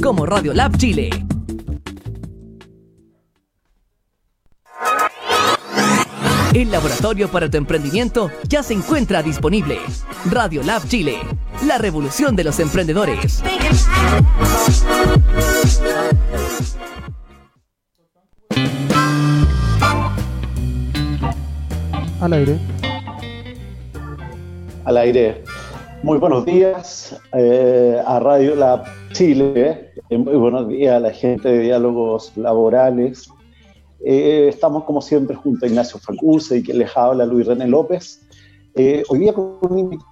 como Radio Lab Chile. El laboratorio para tu emprendimiento ya se encuentra disponible. Radio Lab Chile, la revolución de los emprendedores. Al aire. Al aire. Muy buenos días eh, a Radio Lab Chile. Eh, muy buenos días a la gente de Diálogos Laborales. Eh, estamos como siempre junto a Ignacio Facuse y que les habla Luis René López. hoy día con un invitado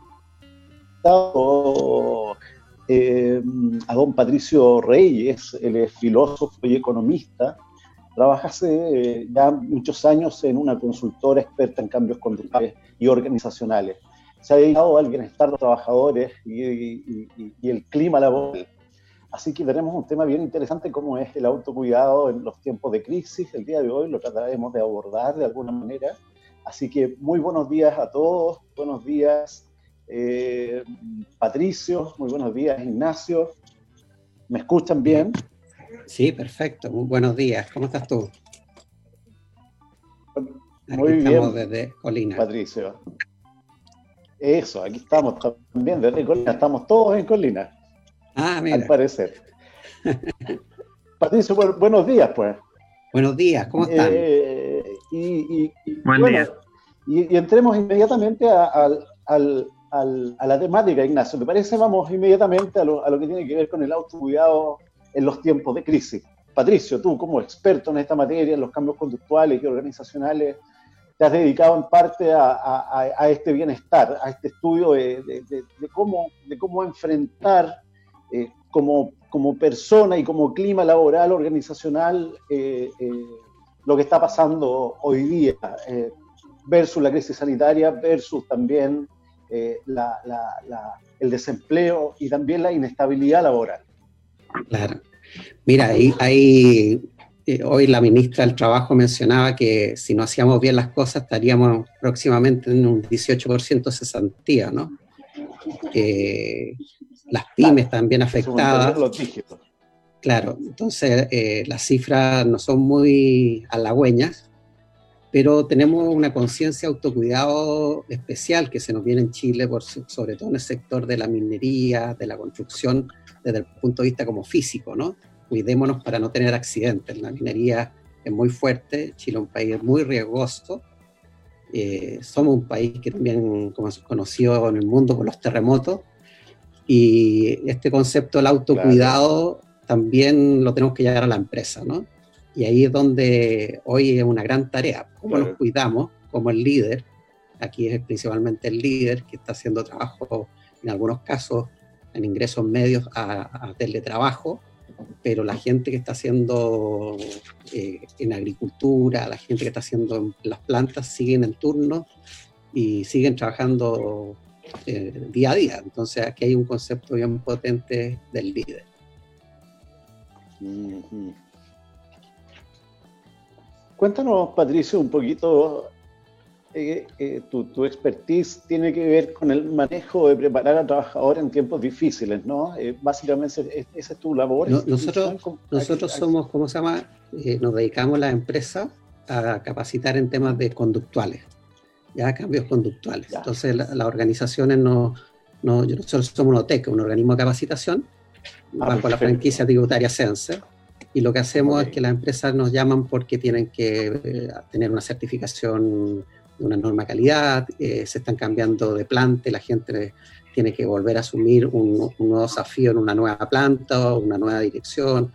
a don Patricio Reyes, él es filósofo y economista. Trabaja hace ya muchos años en una consultora experta en cambios conductuales y organizacionales se ha dedicado al bienestar de los trabajadores y, el clima laboral. Así que tenemos un tema bien interesante como es el autocuidado en los tiempos de crisis. El día de hoy lo trataremos de abordar de alguna manera. Así que muy buenos días a todos. Buenos días, eh, Patricio. Muy buenos días, Ignacio. ¿Me escuchan bien? Sí, perfecto. Muy buenos días. ¿Cómo estás tú? Muy bien. Estamos desde Colina. Patricio. Eso, aquí estamos también desde Colina, estamos todos en Colina. Ah, mira. Al parecer. Patricio, buenos días, pues. Buenos días, ¿cómo están? Eh, y, Buen día. Y, entremos inmediatamente a, la temática, Ignacio. ¿Te parece? Vamos inmediatamente a lo, a lo que tiene que ver con el autocuidado en los tiempos de crisis. Patricio, tú como experto en esta materia, en los cambios conductuales y organizacionales, te has dedicado en parte a, este bienestar, a este estudio de, cómo, enfrentar eh, como, como persona y como clima laboral, organizacional, eh, eh, lo que está pasando hoy día, versus la crisis sanitaria, versus también el desempleo y también la inestabilidad laboral. Claro. Mira, hay, hay eh, hoy la ministra del Trabajo mencionaba que si no hacíamos bien las cosas estaríamos próximamente en un 18% de cesantía, ¿no? las pymes también afectadas. Claro, entonces eh, las cifras no son muy halagüeñas, pero tenemos una conciencia autocuidado especial que se nos viene en Chile, por, sobre todo en el sector de la minería, de la construcción, desde el punto de vista como físico, ¿no? Cuidémonos para no tener accidentes. La minería es muy fuerte, Chile es un país muy riesgoso. Eh, somos un país que también, como es conocido en el mundo por los terremotos, y este concepto del autocuidado también lo tenemos que llevar a la empresa, ¿no? Y ahí es donde hoy es una gran tarea, cómo nos cuidamos como el líder, aquí es principalmente el líder que está haciendo trabajo, en algunos casos, en ingresos medios a, a teletrabajo, pero la gente que está haciendo eh, en agricultura, la gente que está haciendo en las plantas, siguen en turno y siguen trabajando eh, día a día. Entonces aquí hay un concepto bien potente del líder. Cuéntanos, Patricio, un poquito eh, eh, tu, expertise tiene que ver con el manejo de preparar al trabajador en tiempos difíciles, ¿no? Eh, básicamente esa es tu labor. nosotros nosotros somos, ¿cómo se llama? nos dedicamos a la empresa a capacitar en temas de conductuales, ya cambios conductuales. Entonces las organizaciones no, no, nosotros somos una OTEC, un organismo de capacitación, ah, bajo la franquicia tributaria Sense. Y lo que hacemos es que las empresas nos llaman porque tienen que tener una certificación una norma calidad, eh, se están cambiando de planta, la gente tiene que volver a asumir un, nuevo desafío en una nueva planta o una nueva dirección,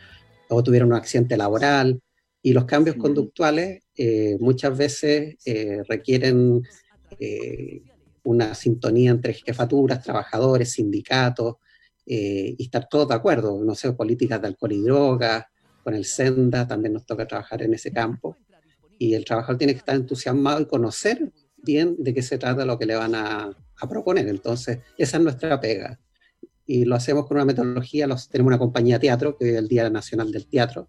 o tuvieron un accidente laboral. Y los cambios conductuales eh, muchas veces eh, requieren una sintonía entre jefaturas, trabajadores, sindicatos, y estar todos de acuerdo. No sé, políticas de alcohol y drogas, con el SENDA también nos toca trabajar en ese campo y el trabajador tiene que estar entusiasmado y conocer bien de qué se trata lo que le van a, proponer. Entonces, esa es nuestra pega. Y lo hacemos con una metodología, los, tenemos una compañía de teatro, que es el Día Nacional del Teatro,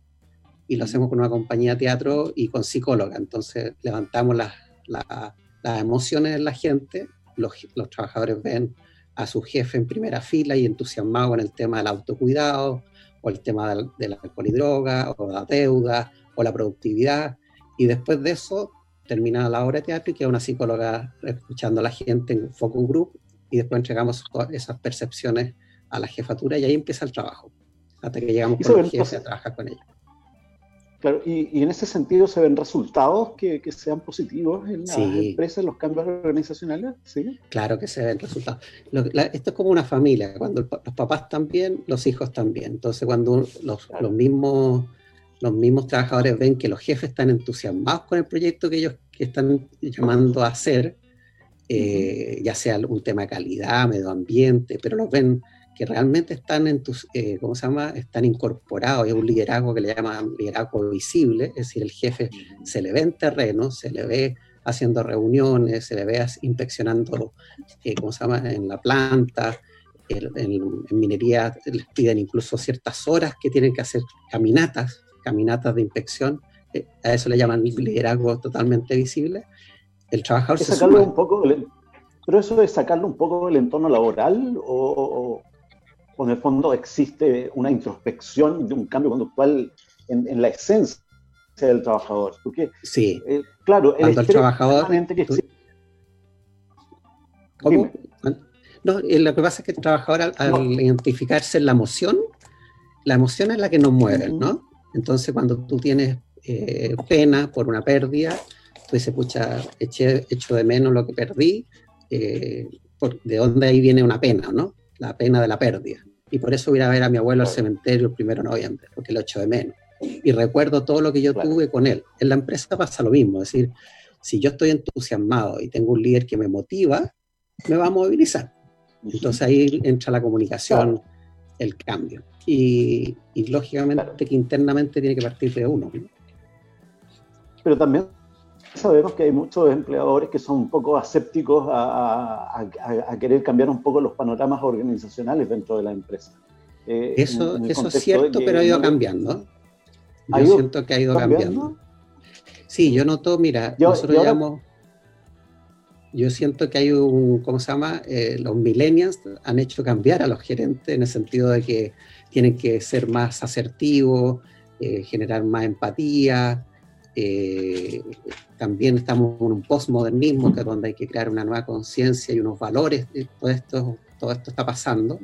y lo hacemos con una compañía de teatro y con psicóloga. Entonces, levantamos las, las emociones de la gente, los, los trabajadores ven a su jefe en primera fila y entusiasmado con el tema del autocuidado, o el tema del, del alcohol y droga, o la deuda, o la productividad, y después de eso termina la obra de teatro y queda una psicóloga escuchando a la gente en focus group y después entregamos esas percepciones a la jefatura y ahí empieza el trabajo, hasta que llegamos con el jefe a trabajar con ellos. Claro, y, en ese sentido se ven resultados que, que sean positivos en las empresas, en los cambios organizacionales. ¿sí? Claro que se ven resultados. esto es como una familia, cuando los papás están bien, los hijos también. Entonces, cuando los, los, mismos, los mismos trabajadores ven que los jefes están entusiasmados con el proyecto que ellos que están llamando a hacer, eh, ya sea un tema de calidad, medio ambiente, pero los ven que realmente están, en tus, eh, ¿cómo se llama? están incorporados, es un liderazgo que le llaman liderazgo visible, es decir, el jefe se le ve en terreno, se le ve haciendo reuniones, se le ve inspeccionando, eh, ¿cómo se llama?, en la planta, en, minería les piden incluso ciertas horas que tienen que hacer caminatas, caminatas de inspección, eh, a eso le llaman liderazgo totalmente visible. El trabajador se sacarlo un poco, pero eso es sacarlo un poco del entorno laboral o, o en el fondo existe una introspección de un cambio conductual en, la esencia del trabajador. Porque, sí. Eh, claro, el, el trabajador. Que ¿Cómo? No, eh, lo que pasa es que el trabajador, al, identificarse en la emoción, la emoción es la que nos mueve, ¿no? Entonces, cuando tú tienes eh, pena por una pérdida, tú dices, pucha, eché, echo de menos lo que perdí, por, de dónde ahí viene una pena, ¿no? la pena de la pérdida. Y por eso voy a ver a mi abuelo al cementerio el primero de noviembre, porque lo echo de menos. Y recuerdo todo lo que yo tuve con él. En la empresa pasa lo mismo, es decir, si yo estoy entusiasmado y tengo un líder que me motiva, me va a movilizar. Entonces ahí entra la comunicación, el cambio. Y, lógicamente que internamente tiene que partir de uno. Pero también sabemos que hay muchos empleadores que son un poco asépticos a, querer cambiar un poco los panoramas organizacionales dentro de la empresa. Eh, eso, eso es cierto, pero ha ido cambiando. Yo siento que ha ido cambiando? Sí, yo noto, mira, yo, nosotros yo, yo siento que hay un, ¿cómo se llama? Eh, los millennials han hecho cambiar a los gerentes en el sentido de que tienen que ser más asertivos, eh, generar más empatía, eh, también estamos en un postmodernismo, que es donde hay que crear una nueva conciencia y unos valores. Todo esto, todo esto está pasando.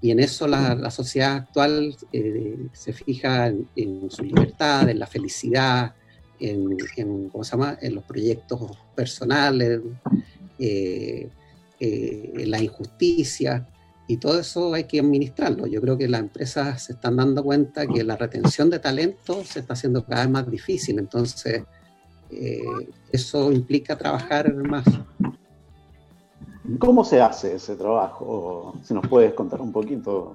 Y en eso la, sociedad actual eh, se fija en, su libertad, en la felicidad, en, ¿cómo se llama? en los proyectos personales, en la injusticia. Y todo eso hay que administrarlo. Yo creo que las empresas se están dando cuenta que la retención de talento se está haciendo cada vez más difícil. Entonces, eh, eso implica trabajar más. ¿Cómo se hace ese trabajo? Si nos puedes contar un poquito,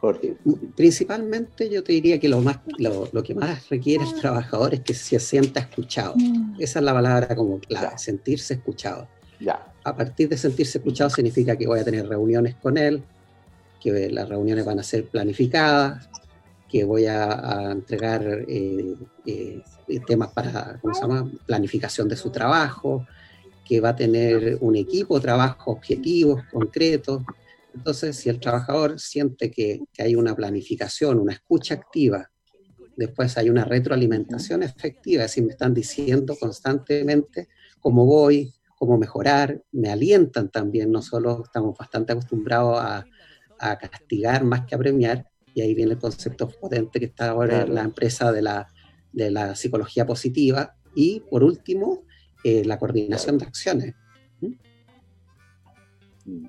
Jorge. Principalmente yo te diría que lo, más, lo, que más requiere el trabajador es que se sienta escuchado. Esa es la palabra como clave, sentirse escuchado. Ya a partir de sentirse escuchado significa que voy a tener reuniones con él, que las reuniones van a ser planificadas, que voy a, entregar eh, eh, temas para ¿cómo se llama? planificación de su trabajo, que va a tener un equipo, trabajo objetivos, concretos. Entonces, si el trabajador siente que, que hay una planificación, una escucha activa, después hay una retroalimentación efectiva, es decir, me están diciendo constantemente cómo voy, cómo mejorar, me alientan también, no solo estamos bastante acostumbrados a, castigar más que a premiar, y ahí viene el concepto potente que está ahora en la empresa de la, de la psicología positiva, y por último, eh, la coordinación de acciones.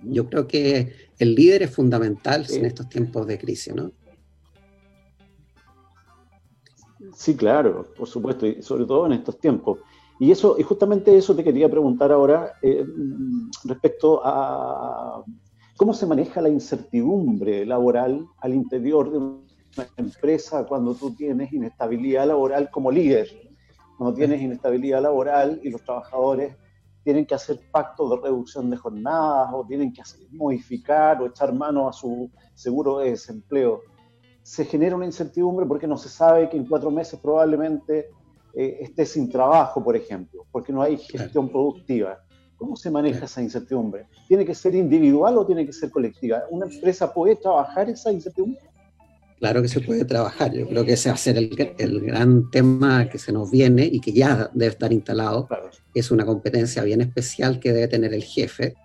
Yo creo que el líder es fundamental en estos tiempos de crisis, ¿no? Sí, claro, por supuesto, y sobre todo en estos tiempos. Y, eso, y justamente eso te quería preguntar ahora eh, respecto a cómo se maneja la incertidumbre laboral al interior de una empresa cuando tú tienes inestabilidad laboral como líder, cuando tienes inestabilidad laboral y los trabajadores tienen que hacer pactos de reducción de jornadas o tienen que modificar o echar mano a su seguro de desempleo. Se genera una incertidumbre porque no se sabe que en cuatro meses probablemente eh, esté sin trabajo, por ejemplo, porque no hay gestión productiva. ¿Cómo se maneja esa incertidumbre? ¿Tiene que ser individual o tiene que ser colectiva? ¿Una empresa puede trabajar esa incertidumbre? Claro que se puede trabajar. Yo creo que ese va a ser el, el gran tema que se nos viene y que ya debe estar instalado. Es una competencia bien especial que debe tener el jefe,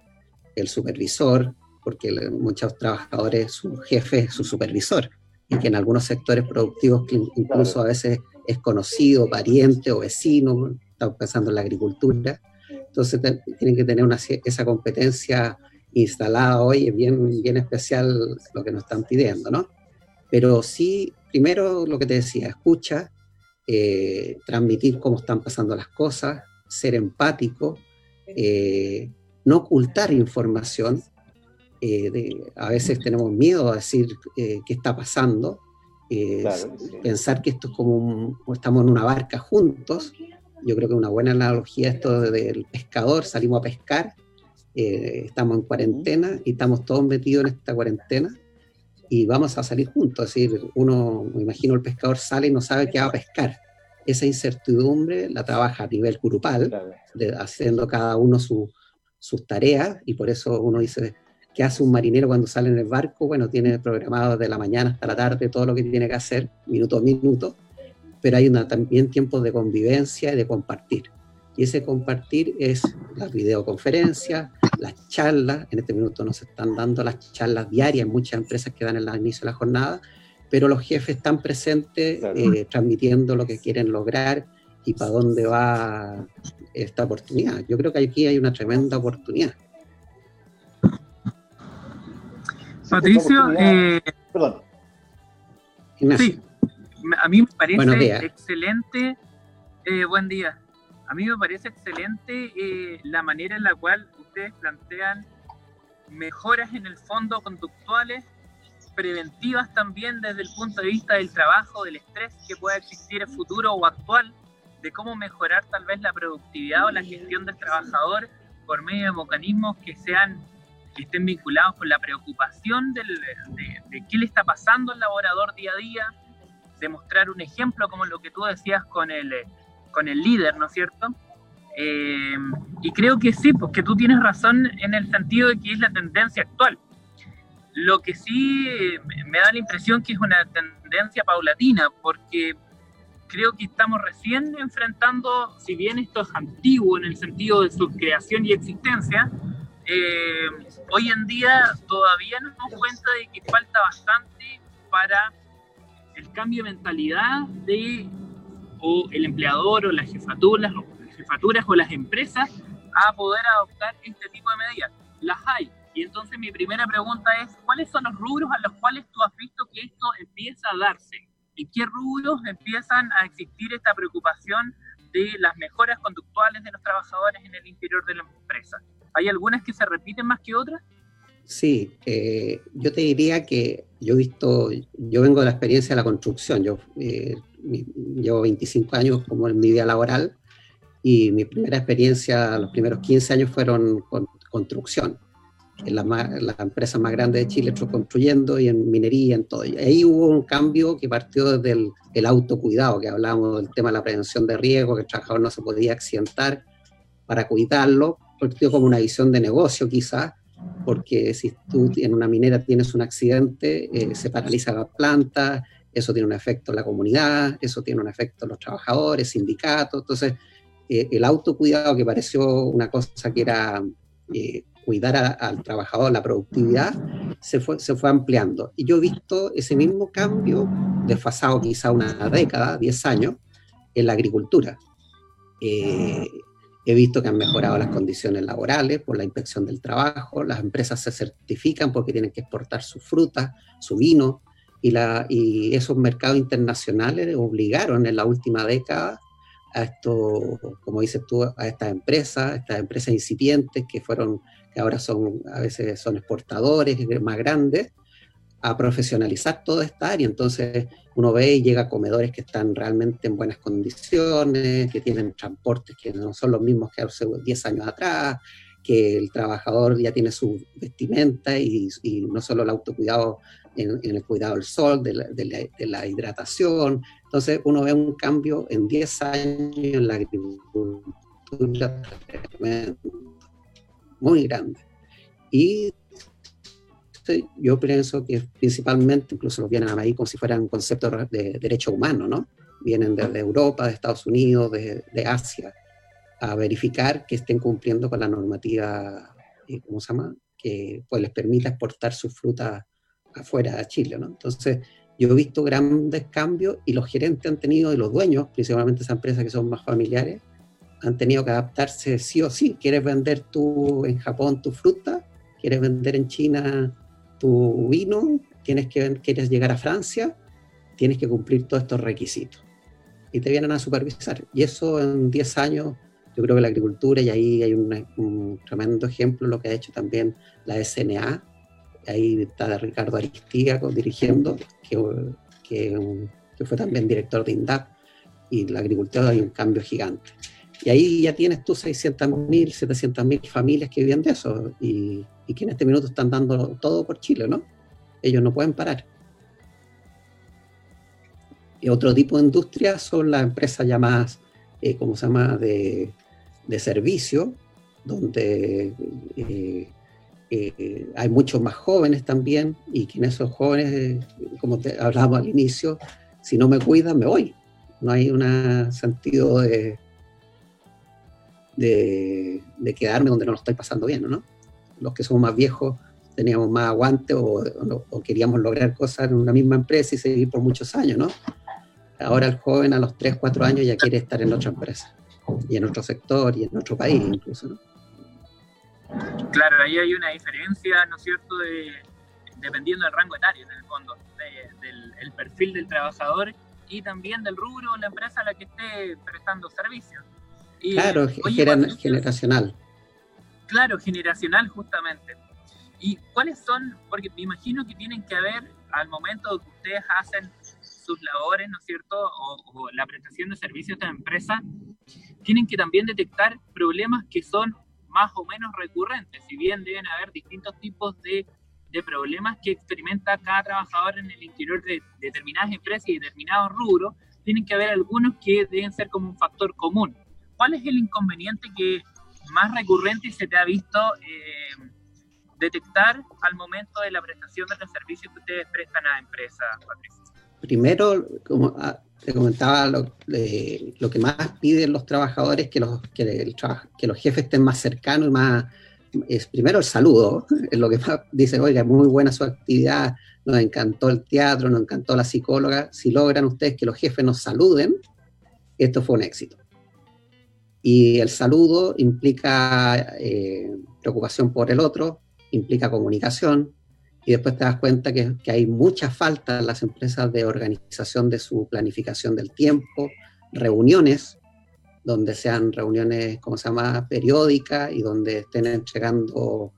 el supervisor, porque muchos trabajadores, su jefe es su supervisor, y que en algunos sectores productivos incluso a veces es conocido, pariente o vecino, estamos pensando en la agricultura. Entonces tienen que tener una, esa competencia instalada hoy, es bien, bien especial lo que nos están pidiendo, ¿no? Pero sí, primero lo que te decía, escucha, eh, transmitir cómo están pasando las cosas, ser empático, eh, no ocultar información. Eh, a veces tenemos miedo a decir qué está pasando, pensar que esto es como estamos en una barca juntos. Yo creo que una buena analogía esto del pescador, salimos a pescar, estamos en cuarentena y estamos todos metidos en esta cuarentena y vamos a salir juntos. Es decir, uno, me imagino, el pescador sale y no sabe qué va a pescar. Esa incertidumbre la trabaja a nivel grupal, haciendo cada uno sus tareas, y por eso uno dice, ¿qué hace un marinero cuando sale en el barco? Bueno, tiene programado desde la mañana hasta la tarde todo lo que tiene que hacer, minuto a minuto, pero hay una, también tiempos de convivencia y de compartir. Y ese compartir es las videoconferencias, las charlas, en este minuto nos están dando las charlas diarias, muchas empresas que dan en el inicio de la jornada, pero los jefes están presentes eh, transmitiendo lo que quieren lograr y para dónde va esta oportunidad. Yo creo que aquí hay una tremenda oportunidad. Patricio, eh, perdón. Sí, a mí me parece excelente. Eh, buen día. A mí me parece excelente eh, la manera en la cual ustedes plantean mejoras en el fondo conductuales, preventivas también desde el punto de vista del trabajo, del estrés que pueda existir en futuro o actual, de cómo mejorar tal vez la productividad o la gestión del trabajador por medio de mecanismos que sean que estén vinculados con la preocupación de, de qué le está pasando al laborador día a día, demostrar un ejemplo como lo que tú decías con el con el líder, ¿no es cierto? Eh, y creo que sí, porque tú tienes razón en el sentido de que es la tendencia actual. Lo que sí me da la impresión que es una tendencia paulatina, porque creo que estamos recién enfrentando, si bien esto es antiguo en el sentido de su creación y existencia, eh, hoy en día todavía nos damos cuenta de que falta bastante para el cambio de mentalidad de o el empleador o las jefaturas, o las jefaturas o las empresas a poder adoptar este tipo de medidas. Las hay. Y entonces mi primera pregunta es, ¿cuáles son los rubros a los cuales tú has visto que esto empieza a darse? ¿En qué rubros empiezan a existir esta preocupación de las mejoras conductuales de los trabajadores en el interior de la empresa? ¿Hay algunas que se repiten más que otras? Sí, eh, yo te diría que yo he visto, yo vengo de la experiencia de la construcción, yo eh, llevo 25 años como en mi vida laboral y mi primera experiencia, los primeros 15 años fueron con construcción. En la, la empresa más grande de Chile, construyendo y en minería, en todo. Y ahí hubo un cambio que partió desde el, el autocuidado, que hablábamos del tema de la prevención de riesgo, que el trabajador no se podía accidentar para cuidarlo, partió como una visión de negocio quizás, porque si tú en una minera tienes un accidente, eh, se paraliza la planta, eso tiene un efecto en la comunidad, eso tiene un efecto en los trabajadores, sindicatos. Entonces, eh, el autocuidado que pareció una cosa que era eh, cuidar al trabajador, la productividad, se fue, se fue ampliando. Y yo he visto ese mismo cambio, desfasado quizá una década, 10 años, en la agricultura. Eh, he visto que han mejorado las condiciones laborales por la inspección del trabajo, las empresas se certifican porque tienen que exportar su fruta, su vino, y, la, y esos mercados internacionales obligaron en la última década a esto, como dices tú, a estas empresas, estas empresas incipientes que fueron, que ahora son, a veces son exportadores más grandes, a profesionalizar toda esta área. Entonces uno ve y llega a comedores que están realmente en buenas condiciones, que tienen transportes que no son los mismos que hace 10 años atrás, que el trabajador ya tiene su vestimenta y, no solo el autocuidado en, el cuidado del sol, de la, hidratación. Entonces uno ve un cambio en 10 años en la agricultura muy grande. Y yo pienso que principalmente, incluso lo vienen ahí como si fueran conceptos de derecho humano, ¿no? Vienen desde Europa, de Estados Unidos, de, de Asia, a verificar que estén cumpliendo con la normativa, eh, ¿cómo se llama? Que pues les permita exportar su fruta afuera de Chile, ¿no? Entonces, yo he visto grandes cambios y los gerentes han tenido, y los dueños, principalmente esas empresas que son más familiares, han tenido que adaptarse sí o sí. ¿Quieres vender tú en Japón tu fruta? ¿Quieres vender en China tu vino? ¿Tienes que, ¿Quieres llegar a Francia? Tienes que cumplir todos estos requisitos. Y te vienen a supervisar. Y eso en 10 años, yo creo que la agricultura, y ahí hay un tremendo ejemplo, lo que ha hecho también la SNA, ahí está Ricardo Aristiga dirigiendo, que, que, fue también director de INDAP, y la agricultura hay un cambio gigante. Y ahí ya tienes tú 600.000, 700.000 familias que viven de eso y, y, que en este minuto están dando todo por Chile, ¿no? Ellos no pueden parar. Y otro tipo de industria son las empresas llamadas, eh, ¿cómo se llama?, de, de servicio, donde eh, eh, hay muchos más jóvenes también y que en esos jóvenes, como te hablábamos al inicio, si no me cuidan, me voy. No hay un sentido de, de, quedarme donde no lo estoy pasando bien, ¿no? Los que somos más viejos teníamos más aguante o, queríamos lograr cosas en una misma empresa y seguir por muchos años, ¿no? Ahora el joven a los 3, 4 años ya quiere estar en otra empresa y en otro sector y en otro país incluso, ¿no? Claro, ahí hay una diferencia, ¿no es cierto?, dependiendo del rango etario, en el fondo, del perfil del trabajador y también del rubro o la empresa a la que esté prestando servicios. claro, generacional. Claro, generacional justamente. ¿Y cuáles son? Porque me imagino que tienen que haber, al momento que ustedes hacen sus labores, ¿no es cierto? O, o la prestación de servicios de la empresa, tienen que también detectar problemas que son más o menos recurrentes, si bien deben haber distintos tipos de, de problemas que experimenta cada trabajador en el interior de determinadas empresas y determinados rubros, tienen que haber algunos que deben ser como un factor común. ¿Cuál es el inconveniente que más recurrente se te ha visto eh, detectar al momento de la prestación de los servicios que ustedes prestan a empresas, Patricia? Primero, como ah, te comentaba, lo, lo, que más piden los trabajadores que los, que, el, que los jefes estén más cercanos y más, es primero el saludo, es lo que más dicen, oiga, muy buena su actividad, nos encantó el teatro, nos encantó la psicóloga, si logran ustedes que los jefes nos saluden, esto fue un éxito. Y el saludo implica eh, preocupación por el otro, implica comunicación, y después te das cuenta que, hay mucha falta en las empresas de organización de su planificación del tiempo, reuniones, donde sean reuniones, como se llama?, periódicas y donde estén entregando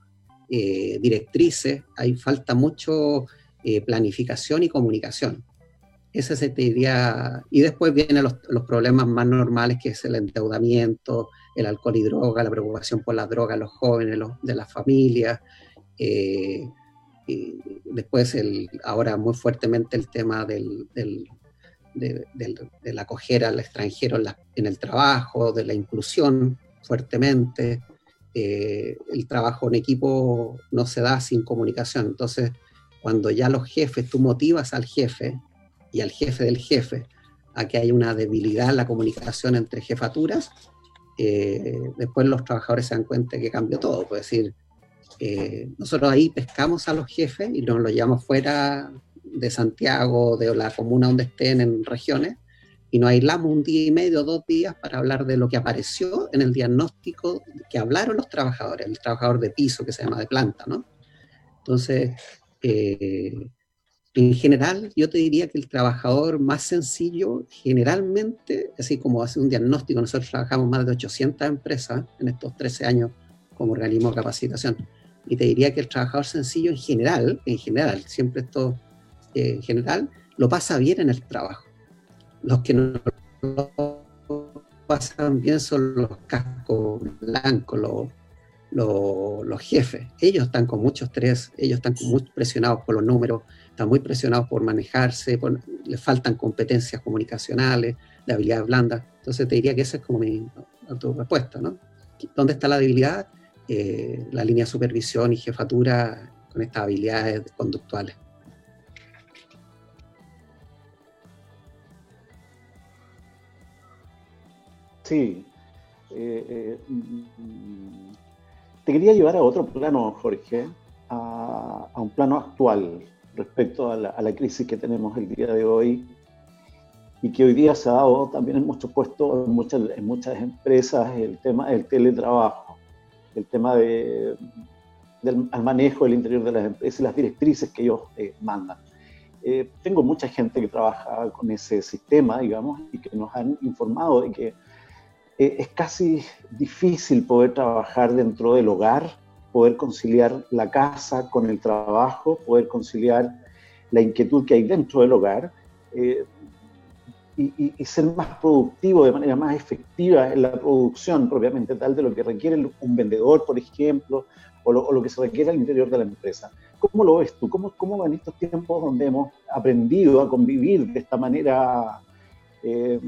eh, directrices. Hay falta mucho eh, planificación y comunicación. Ese se te diría, y después vienen los, problemas más normales, que es el endeudamiento, el alcohol y droga, la preocupación por la droga, los jóvenes, de las familias, eh, después el, ahora muy fuertemente el tema del, del, de, la acoger al extranjero en, el trabajo, de la inclusión fuertemente. Eh, el trabajo en equipo no se da sin comunicación. Entonces, cuando ya los jefes, tú motivas al jefe y al jefe del jefe a que haya una debilidad en la comunicación entre jefaturas, eh, después los trabajadores se dan cuenta que cambió todo. Puede decir, eh, nosotros ahí pescamos a los jefes y nos los llevamos fuera de Santiago, de la comuna donde estén, en regiones, y nos aislamos un día y medio, dos días para hablar de lo que apareció en el diagnóstico que hablaron los trabajadores, el trabajador de piso que se llama de planta, ¿no? Entonces, eh, en general, yo te diría que el trabajador más sencillo, generalmente, así como hace un diagnóstico, nosotros trabajamos más de 800 empresas en estos 13 años como organismo de capacitación y te diría que el trabajador sencillo en general, en general, siempre esto eh, en general, lo pasa bien en el trabajo. Los que no lo pasan bien son los cascos blancos, los, los, jefes. Ellos están con mucho estrés, ellos están muy presionados por los números, están muy presionados por manejarse, les faltan competencias comunicacionales, de habilidades blandas. Entonces te diría que esa es como mi respuesta, ¿no? ¿Dónde está la debilidad? Eh, la línea de supervisión y jefatura con estas habilidades conductuales. Sí. Eh, eh, mm, te quería llevar a otro plano, Jorge, a, un plano actual respecto a la, crisis que tenemos el día de hoy y que hoy día se ha dado también en muchos puestos, en muchas, en muchas empresas, el tema del teletrabajo, el tema de, del manejo del interior de las empresas y las directrices que ellos eh, mandan. tengo mucha gente que trabaja con ese sistema, digamos, y que nos han informado de que eh, es casi difícil poder trabajar dentro del hogar, poder conciliar la casa con el trabajo, poder conciliar la inquietud que hay dentro del hogar eh, y, ser más productivo de manera más efectiva en la producción propiamente tal de lo que requiere un vendedor, por ejemplo, o lo, que se requiere al interior de la empresa. ¿Cómo lo ves tú? ¿Cómo, ¿Cómo van estos tiempos donde hemos aprendido a convivir de esta manera? Eh,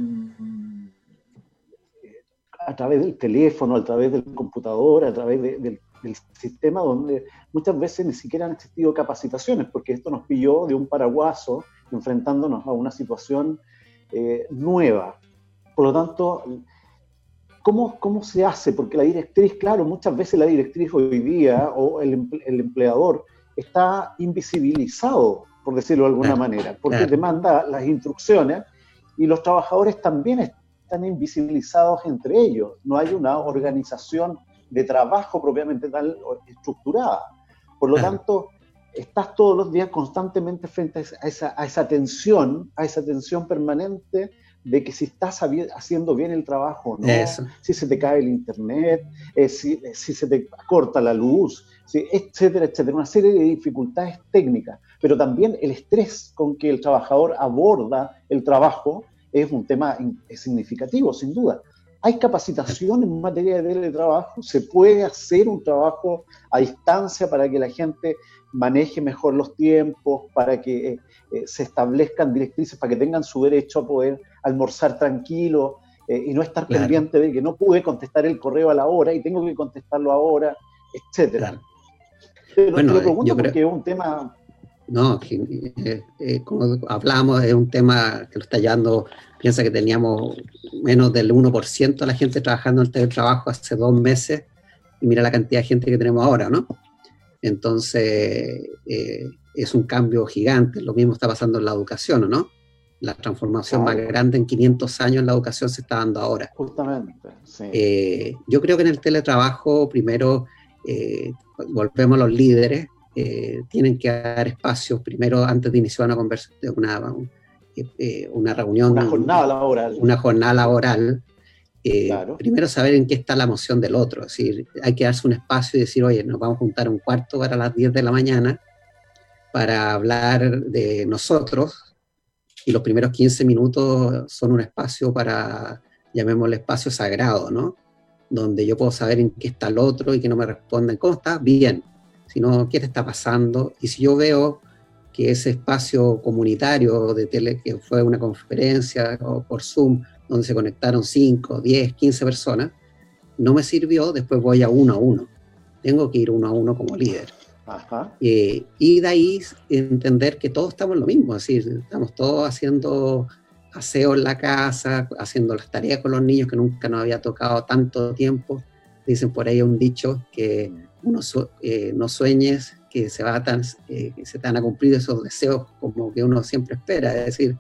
a través del teléfono, a través del computador, a través del, sistema donde muchas veces ni siquiera han existido capacitaciones, porque esto nos pilló de un paraguaso enfrentándonos a una situación eh, nueva. Por lo tanto, ¿cómo, ¿cómo se hace? Porque la directriz, claro, muchas veces la directriz hoy día o el, el empleador está invisibilizado, por decirlo de alguna manera, porque te manda las instrucciones y los trabajadores también están invisibilizados entre ellos. No hay una organización de trabajo propiamente tal estructurada. Por lo tanto, estás todos los días constantemente frente a esa, a esa tensión, a esa tensión permanente de que si estás haciendo bien el trabajo no, si se te cae el internet, eh, si, si, se te corta la luz, etcétera, etcétera. Una serie de dificultades técnicas, pero también el estrés con que el trabajador aborda el trabajo es un tema significativo, sin duda. Hay capacitación en materia de teletrabajo, se puede hacer un trabajo a distancia para que la gente maneje mejor los tiempos, para que eh, eh, se establezcan directrices, para que tengan su derecho a poder almorzar tranquilo eh, y no estar pendiente de que no pude contestar el correo a la hora y tengo que contestarlo ahora, etcétera. bueno, lo pregunto porque es un tema no, eh, eh, como hablamos, es un tema que lo está hallando. Piensa que teníamos menos del 1% de la gente trabajando en el teletrabajo hace dos meses y mira la cantidad de gente que tenemos ahora, ¿no? Entonces, eh, es un cambio gigante. Lo mismo está pasando en la educación, ¿no? La transformación más grande en 500 años en la educación se está dando ahora. Justamente, sí. yo creo que en el teletrabajo, primero, volvemos a los líderes, eh, tienen que dar espacios primero antes de iniciar una conversación, una, eh, una reunión. Una jornada laboral. Una jornada laboral. Eh, primero saber en qué está la emoción del otro. Es decir, hay que darse un espacio y decir, oye, nos vamos a juntar un cuarto para las 10 de la mañana para hablar de nosotros y los primeros 15 minutos son un espacio para, llamémosle espacio sagrado, ¿no? Donde yo puedo saber en qué está el otro y que no me respondan, ¿cómo está? Bien sino qué te está pasando. Y si yo veo que ese espacio comunitario de tele, que fue una conferencia o por Zoom, donde se conectaron 5, 10, 15 personas, no me sirvió, después voy a uno a uno. Tengo que ir uno a uno como líder. Eh, y de ahí entender que todos estamos lo mismo, es decir, estamos todos haciendo aseo en la casa, haciendo las tareas con los niños que nunca nos había tocado tanto tiempo. Dicen por ahí un dicho que uno eh, no sueñes que se, va tan, eh, que se van a cumplir esos deseos como que uno siempre espera. Es decir,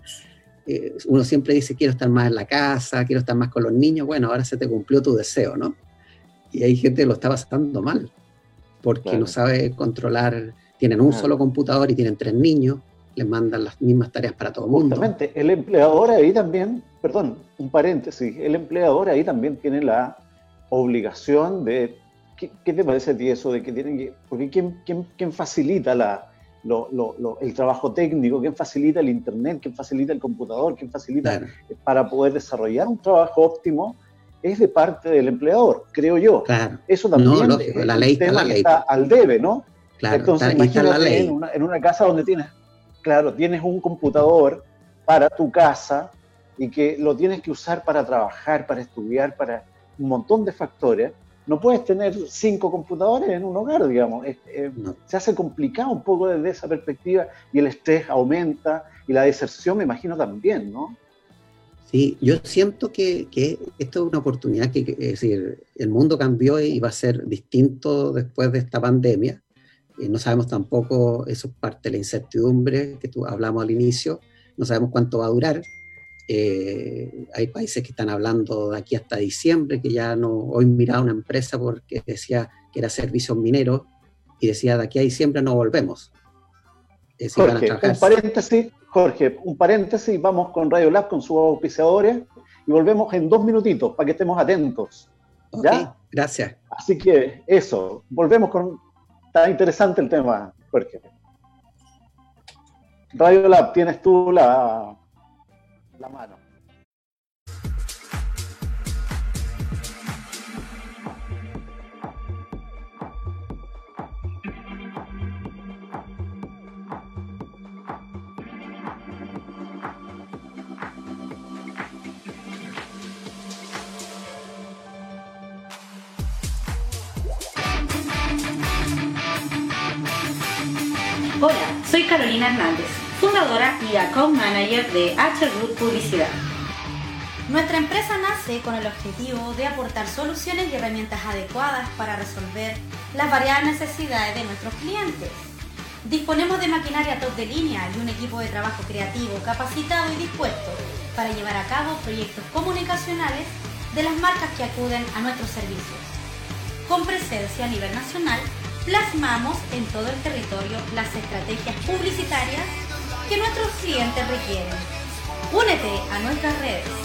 eh, uno siempre dice, quiero estar más en la casa, quiero estar más con los niños. Bueno, ahora se te cumplió tu deseo, ¿no? Y hay gente que lo está pasando mal, porque no sabe controlar, tienen un solo computador y tienen tres niños, les mandan las mismas tareas para todo el mundo. Justamente, el empleador ahí también, perdón, un paréntesis, el empleador ahí también tiene la obligación de ¿Qué, te parece a ti eso de que tienen que... Porque ¿quién, quién, quién facilita la, lo, lo, el trabajo técnico, quién facilita el Internet, quién facilita el computador, quién facilita para poder desarrollar un trabajo óptimo, es de parte del empleador, creo yo. Claro. Eso también es la ley, tema que está al debe, ¿no? Claro, Entonces, imagínate En, una, en una casa donde tienes, claro, tienes un computador para tu casa y que lo tienes que usar para trabajar, para estudiar, para un montón de factores no puedes tener cinco computadores en un hogar, digamos. Se hace complicado un poco desde esa perspectiva y el estrés aumenta y la deserción me imagino también, ¿no? Sí, yo siento que, esto es una oportunidad que, es decir, el mundo cambió y va a ser distinto después de esta pandemia. Y no sabemos tampoco, eso es parte de la incertidumbre que tú hablamos al inicio, no sabemos cuánto va a durar. Eh, hay países que están hablando de aquí hasta diciembre, que ya no, hoy miraba una empresa porque decía que era servicios mineros y decía de aquí a diciembre no volvemos. Jorge, un paréntesis, Jorge, un paréntesis, vamos con Radio Lab, con sus auspiciadores y volvemos en dos minutitos para que estemos atentos. ¿Ya? gracias. Así que eso, volvemos con... Está interesante el tema, Jorge. Radio Lab, tienes tú la, la mano. Hola, soy Carolina Hernández fundadora y account manager de H Publicidad. Nuestra empresa nace con el objetivo de aportar soluciones y herramientas adecuadas para resolver las variadas necesidades de nuestros clientes. Disponemos de maquinaria top de línea y un equipo de trabajo creativo, capacitado y dispuesto para llevar a cabo proyectos comunicacionales de las marcas que acuden a nuestros servicios. Con presencia a nivel nacional, plasmamos en todo el territorio las estrategias publicitarias que nuestros clientes requieren. Únete a nuestras redes.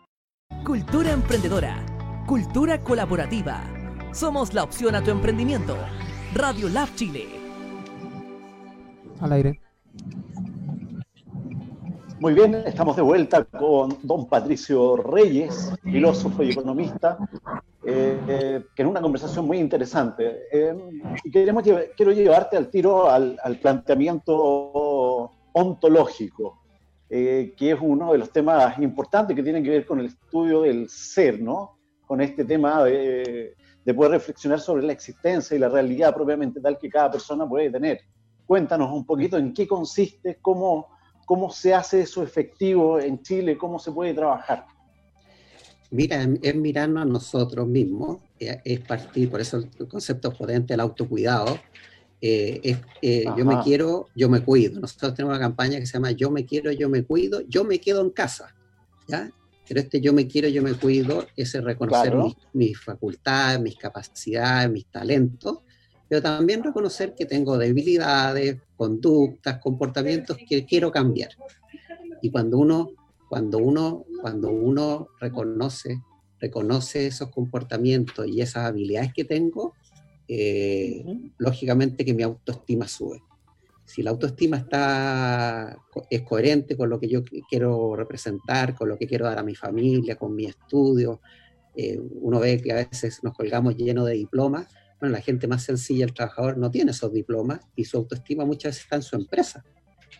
Cultura emprendedora. Cultura colaborativa. Somos la opción a tu emprendimiento. Radio Lab Chile. Al aire. Muy bien, estamos de vuelta con don Patricio Reyes, filósofo y economista, eh, eh, que en una conversación muy interesante. Eh, y queremos quiero llevarte al tiro al planteamiento ontológico. Eh, que es uno de los temas importantes que tienen que ver con el estudio del ser, ¿no? Con este tema de, poder reflexionar sobre la existencia y la realidad propiamente tal que cada persona puede tener. Cuéntanos un poquito en qué consiste, cómo, cómo se hace eso efectivo en Chile, cómo se puede trabajar. Mira, es mirarnos a nosotros mismos, es partir, por eso el concepto potente del autocuidado, eh, eh, yo me quiero, yo me cuido. Nosotros tenemos una campaña que se llama Yo me quiero, yo me cuido, yo me quedo en casa. ¿ya? Pero este yo me quiero, yo me cuido es reconocer mis, facultades, mis capacidades, mis talentos, pero también reconocer que tengo debilidades, conductas, comportamientos que quiero cambiar. Y cuando uno, cuando uno, cuando uno reconoce, reconoce esos comportamientos y esas habilidades que tengo, eh, lógicamente que mi autoestima sube. Si la autoestima está, es coherente con lo que yo quiero representar, con lo que quiero dar a mi familia, con mi estudio, eh, uno ve que a veces nos colgamos lleno de diplomas, bueno, la gente más sencilla, el trabajador, no tiene esos diplomas y su autoestima muchas veces está en su empresa.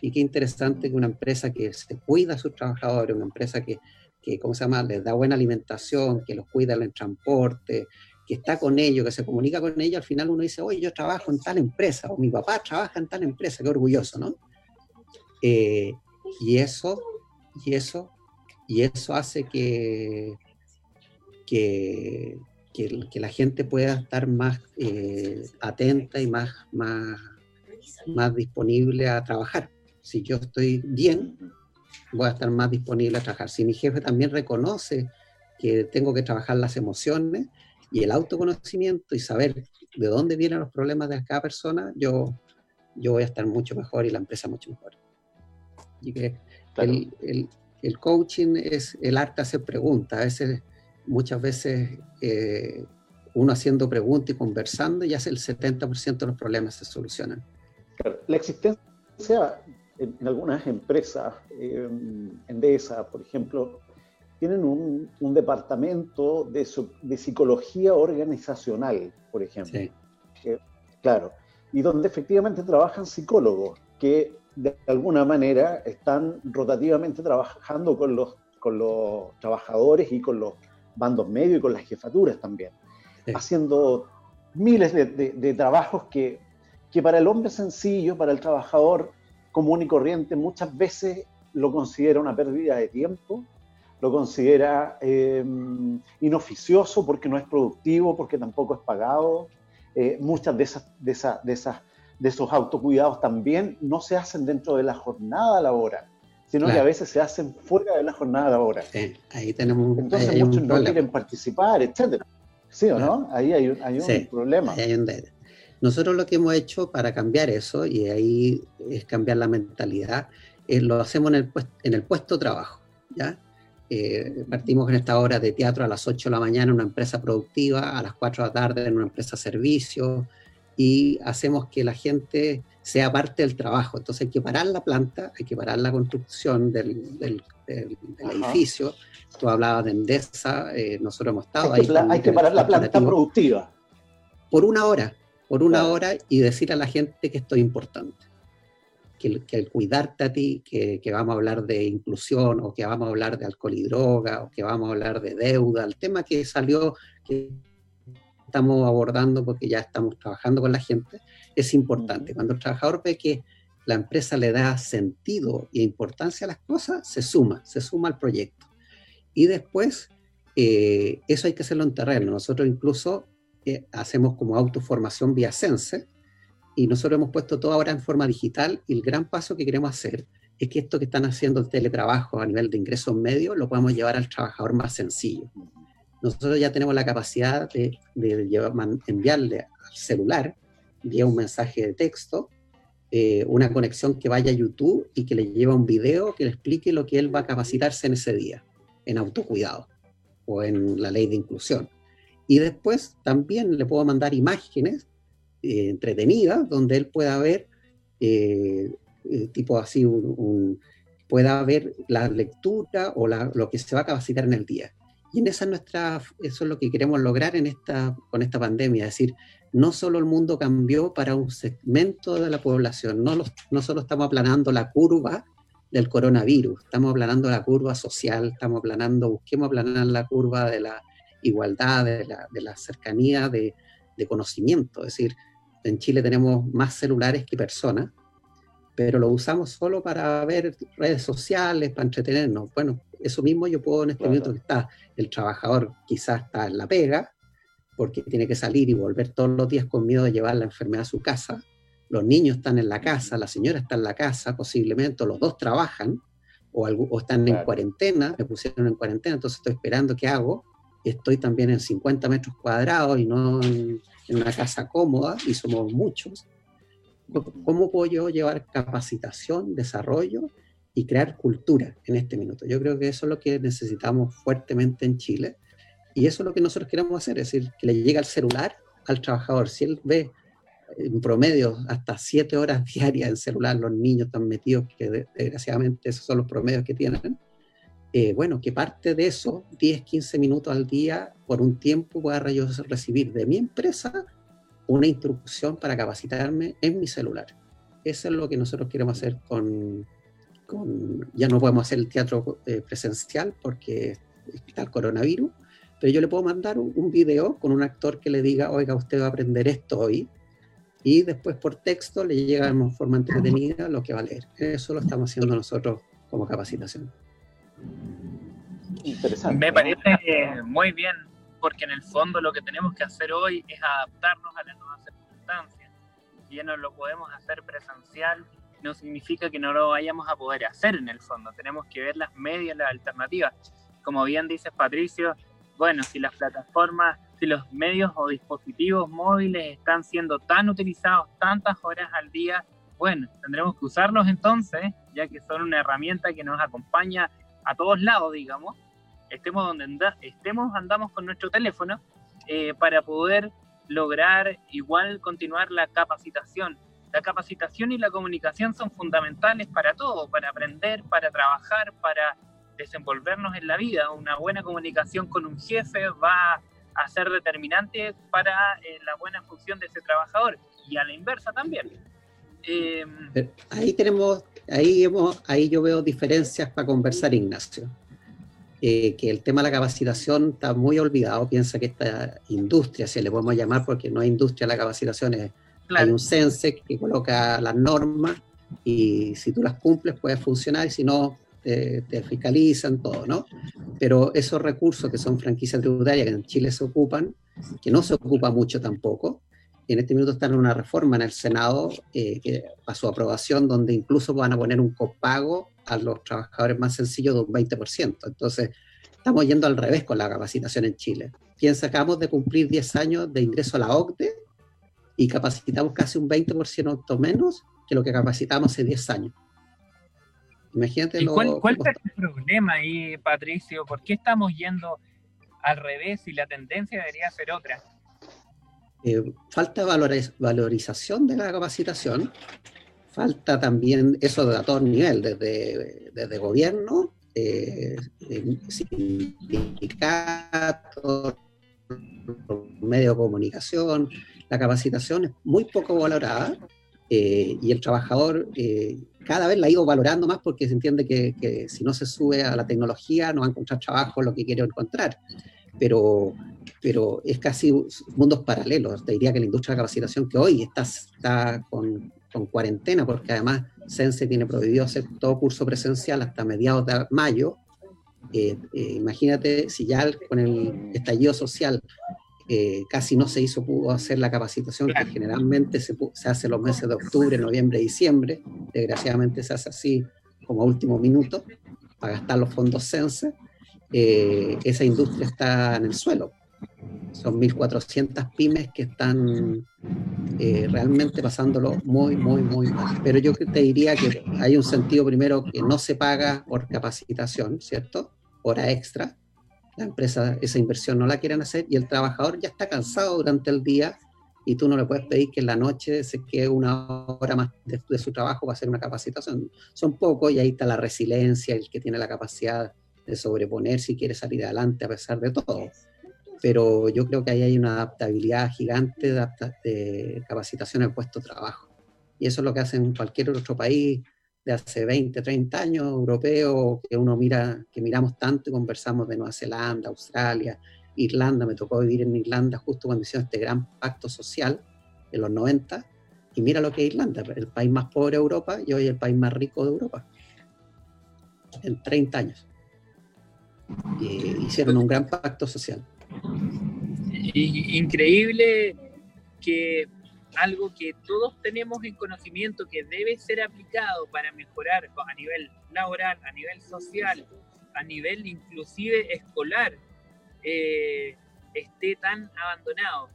Y qué interesante que una empresa que se cuida a sus trabajadores, una empresa que, que ¿cómo se llama?, les da buena alimentación, que los cuida en el transporte, que está con ellos, que se comunica con ellos, al final uno dice, oye, yo trabajo en tal empresa, o mi papá trabaja en tal empresa, qué orgulloso, ¿no? Eh, y eso, y eso, y eso hace que, que, que, la gente pueda estar más eh, atenta y más, más, más disponible a trabajar. Si yo estoy bien, voy a estar más disponible a trabajar. Si mi jefe también reconoce que tengo que trabajar las emociones, y el autoconocimiento y saber de dónde vienen los problemas de cada persona, yo, yo voy a estar mucho mejor y la empresa mucho mejor. Y que el, el, coaching es el arte de hacer preguntas. A veces, muchas veces, eh, uno haciendo preguntas y conversando, ya el 70% de los problemas se solucionan. La existencia en, algunas empresas, eh, Endesa, por ejemplo, tienen un, departamento de, de, psicología organizacional, por ejemplo. claro, y donde efectivamente trabajan psicólogos que de alguna manera están rotativamente trabajando con los, con los trabajadores y con los bandos medios y con las jefaturas también, haciendo miles de, trabajos que, que, para el hombre sencillo, para el trabajador común y corriente, muchas veces lo considera una pérdida de tiempo, lo considera eh, inoficioso porque no es productivo, porque tampoco es pagado. Eh, muchas de esas, de, esas, de esas de esos autocuidados también no se hacen dentro de la jornada laboral, sino que a veces se hacen fuera de la jornada laboral. Sí, ahí tenemos Entonces muchos no quieren participar, etc. ¿Sí o no? Ahí hay un, hay un problema. hay un Nosotros lo que hemos hecho para cambiar eso, y ahí es cambiar la mentalidad, lo hacemos en el, puesto, en el puesto de trabajo. ¿ya? Eh, partimos en esta hora de teatro a las 8 de la mañana en una empresa productiva, a las 4 de la tarde en una empresa servicio, y hacemos que la gente sea parte del trabajo. Entonces hay que parar la planta, hay que parar la construcción del, del, edificio. Tú hablabas de Endesa, eh, nosotros hemos estado hay ahí. hay que parar la planta productiva. Por una hora, por una hora y decir a la gente que esto es importante. Que, que el cuidarte a ti, que, que, vamos a hablar de inclusión o que vamos a hablar de alcohol y droga o que vamos a hablar de deuda, el tema que salió, que estamos abordando porque ya estamos trabajando con la gente, es importante. Cuando el trabajador ve que la empresa le da sentido e importancia a las cosas, se suma, se suma al proyecto. Y después, eh, eso hay que hacerlo en terreno. Nosotros incluso eh, hacemos como autoformación vía Sense y nosotros hemos puesto todo ahora en forma digital y el gran paso que queremos hacer es que esto que están haciendo el teletrabajo a nivel de ingresos medios lo podemos llevar al trabajador más sencillo nosotros ya tenemos la capacidad de, enviarle al celular, vía un mensaje de texto, eh, una conexión que vaya a YouTube y que le lleve un video que le explique lo que él va a capacitarse en ese día, en autocuidado o en la ley de inclusión. Y después también le puedo mandar imágenes eh, entretenidas donde él pueda ver, eh, tipo así, pueda ver la lectura o lo que se va a capacitar en el día. Y en esa nuestra, eso es lo que queremos lograr en esta, con esta pandemia, es decir, no solo el mundo cambió para un segmento de la población, no, no solo estamos aplanando la curva del coronavirus, estamos aplanando la curva social, estamos aplanando, busquemos aplanar la curva de la igualdad, de la, de la cercanía de, de conocimiento, es decir, en Chile tenemos más celulares que personas, pero lo usamos solo para ver redes sociales, para entretenernos. Bueno, eso mismo yo puedo en este momento que está el trabajador quizás está en la pega, porque tiene que salir y volver todos los días con miedo de llevar la enfermedad a su casa. Los niños están en la casa, la señora está en la casa, posiblemente los dos trabajan o, o están en cuarentena, me pusieron en cuarentena, entonces estoy esperando qué hago. Estoy también en 50 metros cuadrados y no en una casa cómoda y somos muchos. ¿Cómo puedo yo llevar capacitación, desarrollo y crear cultura en este minuto? Yo creo que eso es lo que necesitamos fuertemente en Chile y eso es lo que nosotros queremos hacer, es decir, que le llegue al celular al trabajador. Si él ve en promedio hasta siete horas diarias en celular, los niños están metidos, que desgraciadamente esos son los promedios que tienen, eh, bueno, que parte de eso, 10, 15 minutos al día, por un tiempo pueda yo recibir de mi empresa una instrucción para capacitarme en mi celular. Eso es lo que nosotros queremos hacer con, ya no podemos hacer el teatro eh, presencial porque está el coronavirus, pero yo le puedo mandar un, video con un actor que le diga, oiga, usted va a aprender esto hoy, y después por texto le llega en forma entretenida lo que va a leer. Eso lo estamos haciendo nosotros como capacitación. Interesante. Me parece muy bien porque en el fondo lo que tenemos que hacer hoy es adaptarnos a las nuevas circunstancias. Si ya no lo podemos hacer presencial, no significa que no lo vayamos a poder hacer en el fondo. Tenemos que ver las medias, las alternativas. Como bien dice Patricio, bueno, si las plataformas si los medios o dispositivos móviles están siendo tan utilizados tantas horas al día, bueno, tendremos que usarlos entonces, ya que son una herramienta que nos acompaña a todos lados, digamos, estemos donde estemos, andamos con nuestro teléfono eh, para poder lograr igual continuar la capacitación. La capacitación y la comunicación son fundamentales para todo, para aprender, para trabajar, para desenvolvernos en la vida. Una buena comunicación con un jefe va a ser determinante para eh, la buena función de ese trabajador y a la inversa también. Eh, ahí tenemos, ahí, hemos, ahí yo veo diferencias para conversar, Ignacio. Eh, que el tema de la capacitación está muy olvidado. Piensa que esta industria, si le podemos llamar, porque no hay industria, la capacitación es, hay un sense que coloca las normas y si tú las cumples puede funcionar y si no, te, fiscalizan todo, ¿no? Pero esos recursos que son franquicias tributarias que en Chile se ocupan, que no se ocupa mucho tampoco, en este minuto están en una reforma en el Senado eh, que, a su aprobación, donde incluso van a poner un copago a los trabajadores más sencillos de un 20%. Entonces, estamos yendo al revés con la capacitación en Chile. Piensa, acabamos de cumplir 10 años de ingreso a la OCDE y capacitamos casi un 20% menos que lo que capacitamos hace 10 años. Imagínate ¿Cuál, cuál es el problema ahí, Patricio? ¿Por qué estamos yendo al revés y la tendencia debería ser otra? Eh, falta valorización de la capacitación, falta también eso de a todo nivel, desde, gobierno, eh, sindicatos, de comunicación, la capacitación es muy poco valorada eh, y el trabajador eh, cada vez la ha ido valorando más porque se entiende que, que, si no se sube a la tecnología no va a encontrar trabajo lo que quiere encontrar. Pero pero es casi mundos paralelos. Te diría que la industria de capacitación que hoy está, está con, con, cuarentena, porque además Sense tiene prohibido hacer todo curso presencial hasta mediados de mayo. Eh, eh, imagínate si ya con el estallido social eh, casi no se hizo, pudo hacer la capacitación que generalmente se, se hace los meses de octubre, noviembre, diciembre. Desgraciadamente se hace así como último minuto para gastar los fondos Sense. Esa industria está en el suelo son 1.400 pymes que están eh, realmente pasándolo muy, muy, muy mal. Pero yo te diría que hay un sentido primero que no se paga por capacitación, ¿cierto? Hora extra. La empresa esa inversión no la quieren hacer y el trabajador ya está cansado durante el día y tú no le puedes pedir que en la noche se quede una hora más de, de su trabajo para hacer una capacitación. Son pocos y ahí está la resiliencia, el que tiene la capacidad de sobreponer si quiere salir adelante a pesar de todo pero yo creo que ahí hay una adaptabilidad gigante de, capacitación en puesto de trabajo. Y eso es lo que hace en cualquier otro país de hace 20, 30 años, europeo, que uno mira, que miramos tanto y conversamos de Nueva Zelanda, Australia, Irlanda, me tocó vivir en Irlanda justo cuando hicieron este gran pacto social en los 90, y mira lo que es Irlanda, el país más pobre de Europa y hoy el país más rico de Europa, en 30 años. Y hicieron un gran pacto social increíble que algo que todos tenemos en conocimiento que debe ser aplicado para mejorar a nivel laboral, a nivel social, a nivel inclusive escolar, eh, esté tan abandonado.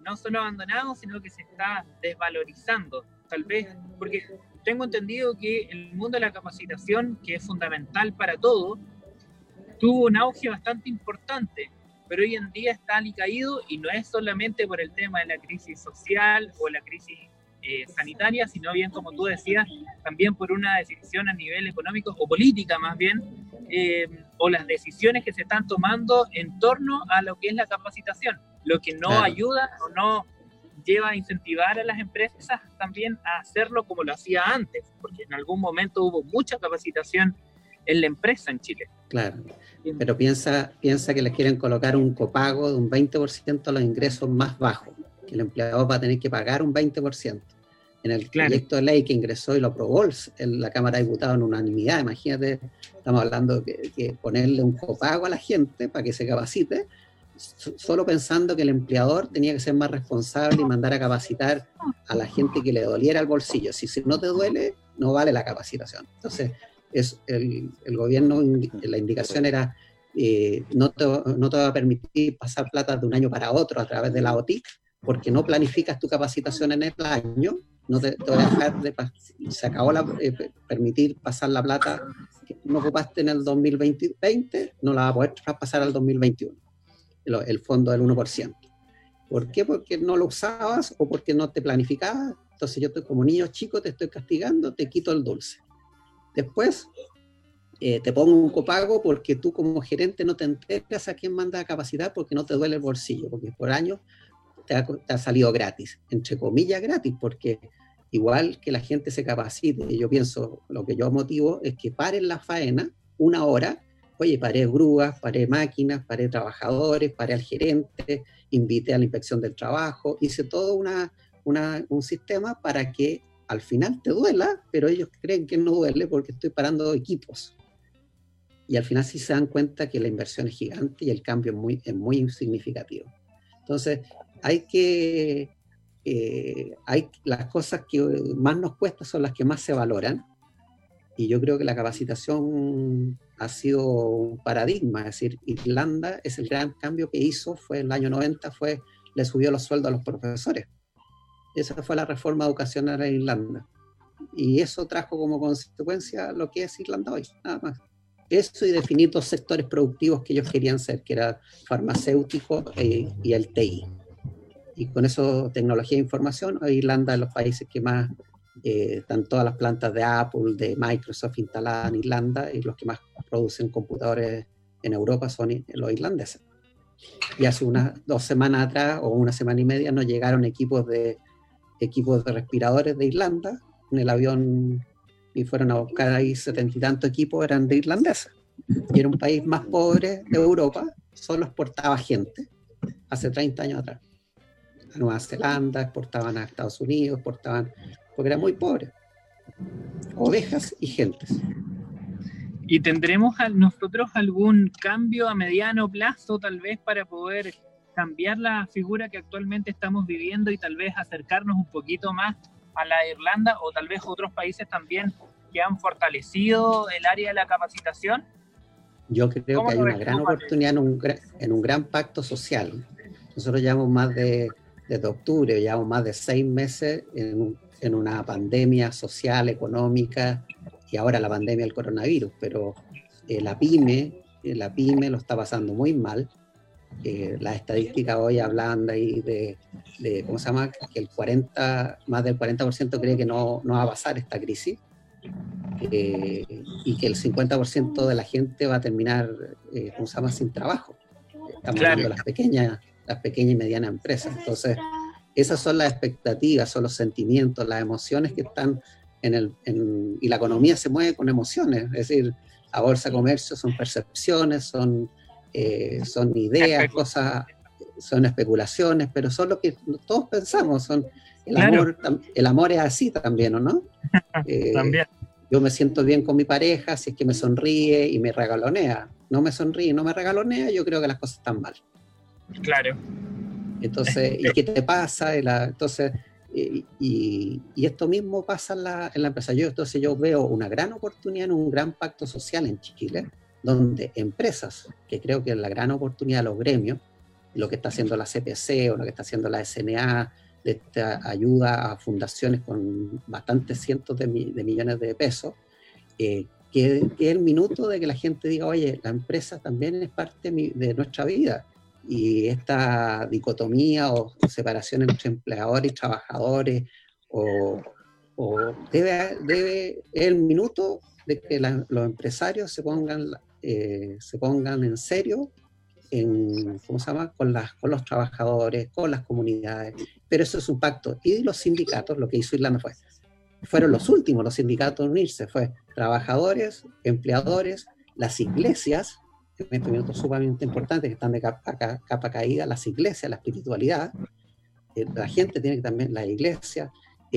No solo abandonado, sino que se está desvalorizando. Tal vez, porque tengo entendido que el mundo de la capacitación, que es fundamental para todo, tuvo un auge bastante importante pero hoy en día está alicaído y no es solamente por el tema de la crisis social o la crisis eh, sanitaria, sino bien, como tú decías, también por una decisión a nivel económico o política más bien, eh, o las decisiones que se están tomando en torno a lo que es la capacitación, lo que no ayuda o no lleva a incentivar a las empresas también a hacerlo como lo hacía antes, porque en algún momento hubo mucha capacitación en la empresa en Chile. Claro, pero piensa, piensa que les quieren colocar un copago de un 20% a los ingresos más bajos, que el empleado va a tener que pagar un 20%. En el proyecto de ley que ingresó y lo aprobó en la Cámara de Diputados en unanimidad, imagínate, estamos hablando de que, ponerle un copago a la gente para que se capacite, solo pensando que el empleador tenía que ser más responsable y mandar a capacitar a la gente que le doliera el bolsillo. Si, si no te duele, no vale la capacitación. Entonces, el, gobierno, la indicación era eh, no, te, no, te, va a permitir pasar plata de un año para otro a través de la OTIC, porque no planificas tu capacitación en el año, no te, te a dejar de se acabó la, eh, permitir pasar la plata que no ocupaste en el 2020, no la va a poder pasar al 2021, el, el fondo del 1%. ¿Por qué? Porque no lo usabas o porque no te planificabas. Entonces yo estoy como niño chico, te estoy castigando, te quito el dulce. Después eh, te pongo un copago porque tú como gerente no te enteras a quién manda a capacidad porque no te duele el bolsillo, porque por año te ha, salido gratis, entre comillas gratis, porque igual que la gente se capacite, yo pienso, lo que yo motivo es que paren la faena una hora, oye, paré grúas, paré máquinas, paré trabajadores, paré al gerente, invité a la inspección del trabajo, hice todo una, un sistema para que al final te duela, pero ellos creen que no duele porque estoy parando equipos. Y al final sí se dan cuenta que la inversión es gigante y el cambio es muy, es muy significativo. Entonces, hay que, eh, hay, las cosas que más nos cuestan son las que más se valoran. Y yo creo que la capacitación ha sido un paradigma, es decir, Irlanda es el gran cambio que hizo, fue en el año 90, fue, le subió los sueldos a los profesores. Esa fue la reforma educacional en Irlanda. Y eso trajo como consecuencia lo que es Irlanda hoy, nada más. Eso y definir dos sectores productivos que ellos querían ser, que era farmacéutico e, y el TI. Y con eso, tecnología e información, Irlanda es los países que más eh, están todas las plantas de Apple, de Microsoft instaladas en Irlanda y los que más producen computadores en Europa son los irlandeses. Y hace unas dos semanas atrás o una semana y media nos llegaron equipos de equipos de respiradores de Irlanda en el avión y fueron a buscar ahí setenta y tantos equipos, eran de irlandeses. Y era un país más pobre de Europa, solo exportaba gente, hace 30 años atrás. A Nueva Zelanda, exportaban a Estados Unidos, exportaban, porque era muy pobre. Ovejas y gentes. ¿Y tendremos nosotros algún cambio a mediano plazo tal vez para poder cambiar la figura que actualmente estamos viviendo y tal vez acercarnos un poquito más a la Irlanda o tal vez otros países también que han fortalecido el área de la capacitación? Yo creo que hay una gran oportunidad en un, en un gran pacto social. Nosotros llevamos más de, desde octubre, llevamos más de seis meses en, en una pandemia social, económica y ahora la pandemia del coronavirus, pero eh, la pyme, eh, la pyme lo está pasando muy mal las estadísticas hoy hablan de, ahí de, ¿cómo se llama? Que el 40, más del 40% cree que no, no, va a pasar esta crisis eh, y que el 50% de la gente va a terminar, eh, ¿cómo se llama?, sin trabajo. Estamos hablando de las pequeñas, las pequeñas y medianas empresas. Entonces, esas son las expectativas, son los sentimientos, las emociones que están en el... y la economía se mueve con emociones, es decir, la bolsa de comercio son percepciones, son eh, son ideas, cosas, son especulaciones, pero son lo que todos pensamos, son el, amor, el amor es así también, ¿o no? Eh, también. Yo me siento bien con mi pareja si es que me sonríe y me regalonea. No me sonríe, no me regalonea, yo creo que las cosas están mal. Claro. Entonces, ¿y qué te pasa? entonces, y, esto mismo pasa en la, en la, empresa. Yo, entonces yo veo una gran oportunidad en un gran pacto social en Chile, donde empresas, que creo que es la gran oportunidad de los gremios, lo que está haciendo la CPC o lo que está haciendo la SNA, de esta ayuda a fundaciones con bastantes cientos de, millones de pesos, eh, que, es el minuto de que la gente diga, oye, la empresa también es parte de nuestra vida. Y esta dicotomía o separación entre empleadores y trabajadores, o, debe, debe, es el minuto de que los empresarios se pongan eh, se pongan en serio en, ¿cómo se llama? Con, las, con los trabajadores, con las comunidades, pero eso es un pacto. Y los sindicatos, lo que hizo Irlanda fue, fueron los últimos los sindicatos en unirse, fue trabajadores, empleadores, las iglesias, en este minuto sumamente importante, que están de capa, capa caída, las iglesias, la espiritualidad, eh, la gente tiene que también, la iglesia,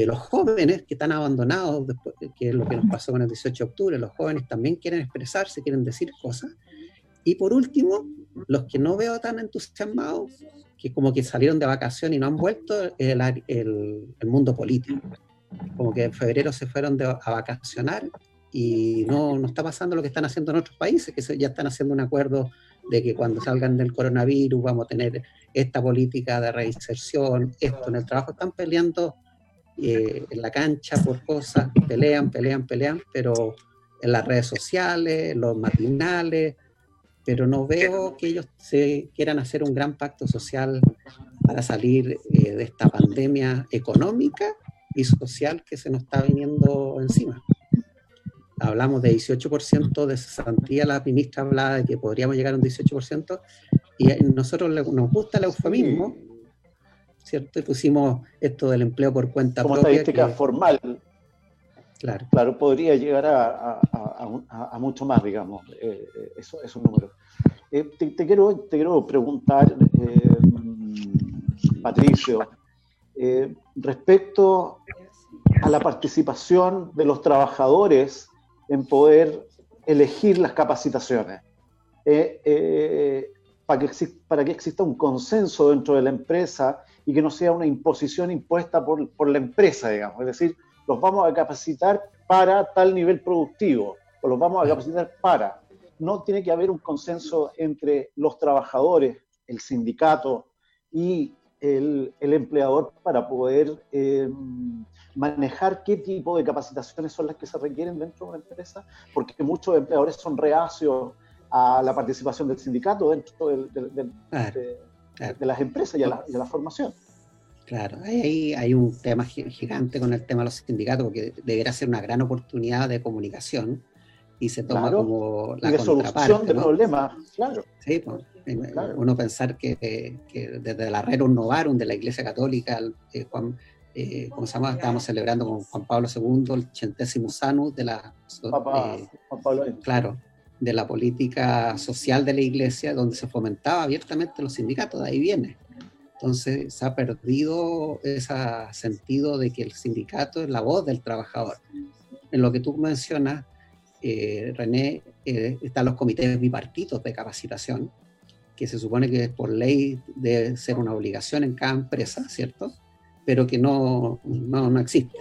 los jóvenes que están abandonados, después, que es lo que nos pasó con el 18 de octubre, los jóvenes también quieren expresarse, quieren decir cosas. Y por último, los que no veo tan entusiasmados, que como que salieron de vacación y no han vuelto, el, el, el mundo político. Como que en febrero se fueron a vacacionar y no, no está pasando lo que están haciendo en otros países, que ya están haciendo un acuerdo de que cuando salgan del coronavirus vamos a tener esta política de reinserción, esto en el trabajo, están peleando eh, en la cancha por cosas, pelean, pelean, pelean, pero en las redes sociales, en los matinales, pero no veo que ellos se quieran hacer un gran pacto social para salir eh, de esta pandemia económica y social que se nos está viniendo encima. Hablamos de 18% de cesantía, la ministra hablaba de que podríamos llegar a un 18%, y a nosotros nos gusta el eufemismo, ¿cierto? Y pusimos esto del empleo por cuenta Como propia. estadística formal. Claro. claro, podría llegar a, mucho más, digamos, eh, eh, eso, esos números. Eh, te, quiero, te quiero preguntar, Patricio, respecto a la participación de los trabajadores en poder elegir las capacitaciones para que, para que exista un consenso dentro de la empresa y que no sea una imposición impuesta por, por la empresa, digamos. Es decir, los vamos a capacitar para tal nivel productivo o los vamos a capacitar para. No tiene que haber un consenso entre los trabajadores, el sindicato y el, el empleador para poder eh, manejar qué tipo de capacitaciones son las que se requieren dentro de una empresa, porque muchos empleadores son reacios a la participación del sindicato dentro de, las empresas y a, la, formación. Claro, ahí hay un tema gigante con el tema de los sindicatos, porque debería ser una gran oportunidad de comunicación y se toma como la de solución de problemas, claro. Sí, pues, uno pensar que, desde la Rerum Novarum de la Iglesia Católica, eh, Juan, eh, como se llama, estábamos celebrando con Juan Pablo II el centésimo sanus de la... Eh, Juan Pablo Claro, de la política social de la iglesia, donde se fomentaba abiertamente los sindicatos, de ahí viene. Entonces se ha perdido ese sentido de que el sindicato es la voz del trabajador. En lo que tú mencionas, eh, René, eh, están los comités bipartitos de capacitación, que se supone que por ley debe ser una obligación en cada empresa, ¿cierto? Pero que no, no, no existe.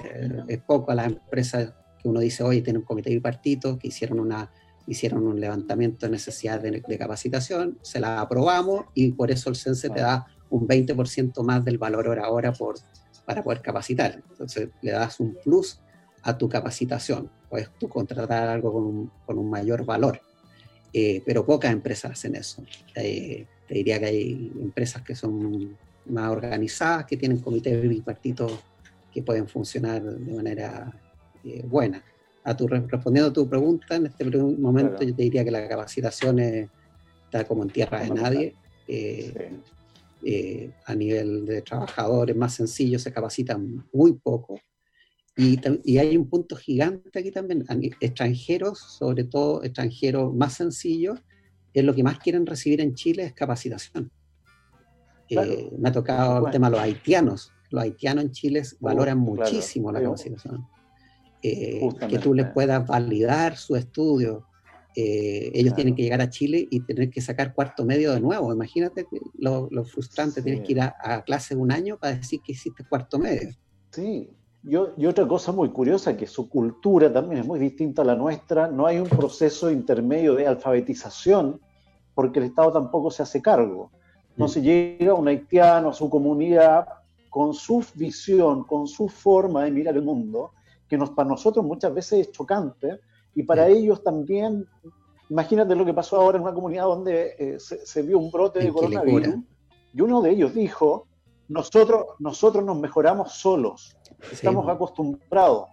Es poco a las empresas que uno dice, oye, tiene un comité bipartito, que hicieron una hicieron un levantamiento de necesidad de, capacitación, se la aprobamos y por eso el CENSE te da un 20% más del valor hora hora por, para poder capacitar. Entonces le das un plus a tu capacitación. Puedes tú contratar algo con un, con un mayor valor. Eh, pero pocas empresas hacen eso. Eh, te diría que hay empresas que son más organizadas, que tienen comités bipartitos que pueden funcionar de manera eh, buena a tu, respondiendo a tu pregunta, en este momento yo te diría que la capacitación está como en tierra de nadie. Eh, eh, a nivel de trabajadores más sencillos se capacitan muy poco. Y, y, hay un punto gigante aquí también, extranjeros, sobre todo extranjeros más sencillos, es lo que más quieren recibir en Chile es capacitación. Eh, me ha tocado el tema de los haitianos. Los haitianos en Chile valoran muchísimo la capacitación. Eh, que tú les puedas validar su estudio. Eh, ellos tienen que llegar a Chile y tener que sacar cuarto medio de nuevo. Imagínate lo, frustrante, tienes que ir a, clase un año para decir que hiciste cuarto medio. Sí, yo, y otra cosa muy curiosa, que su cultura también es muy distinta a la nuestra, no hay un proceso intermedio de alfabetización porque el Estado tampoco se hace cargo. No se mm. llega un haitiano a su comunidad con su visión, con su forma de mirar el mundo, que nos, para nosotros muchas veces es chocante y para ellos también, imagínate lo que pasó ahora en una comunidad donde eh, se, vio un brote de coronavirus y uno de ellos dijo, nosotros, nosotros nos mejoramos solos, estamos acostumbrados,